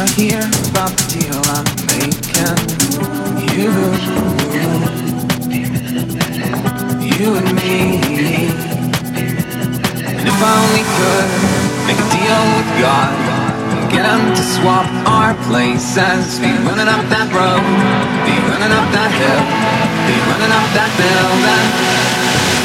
wanna hear about the deal I'm making. You, you and me. And if I only could make a deal with God and get him to swap our places, be running up that road, be running up that hill, be running up that building.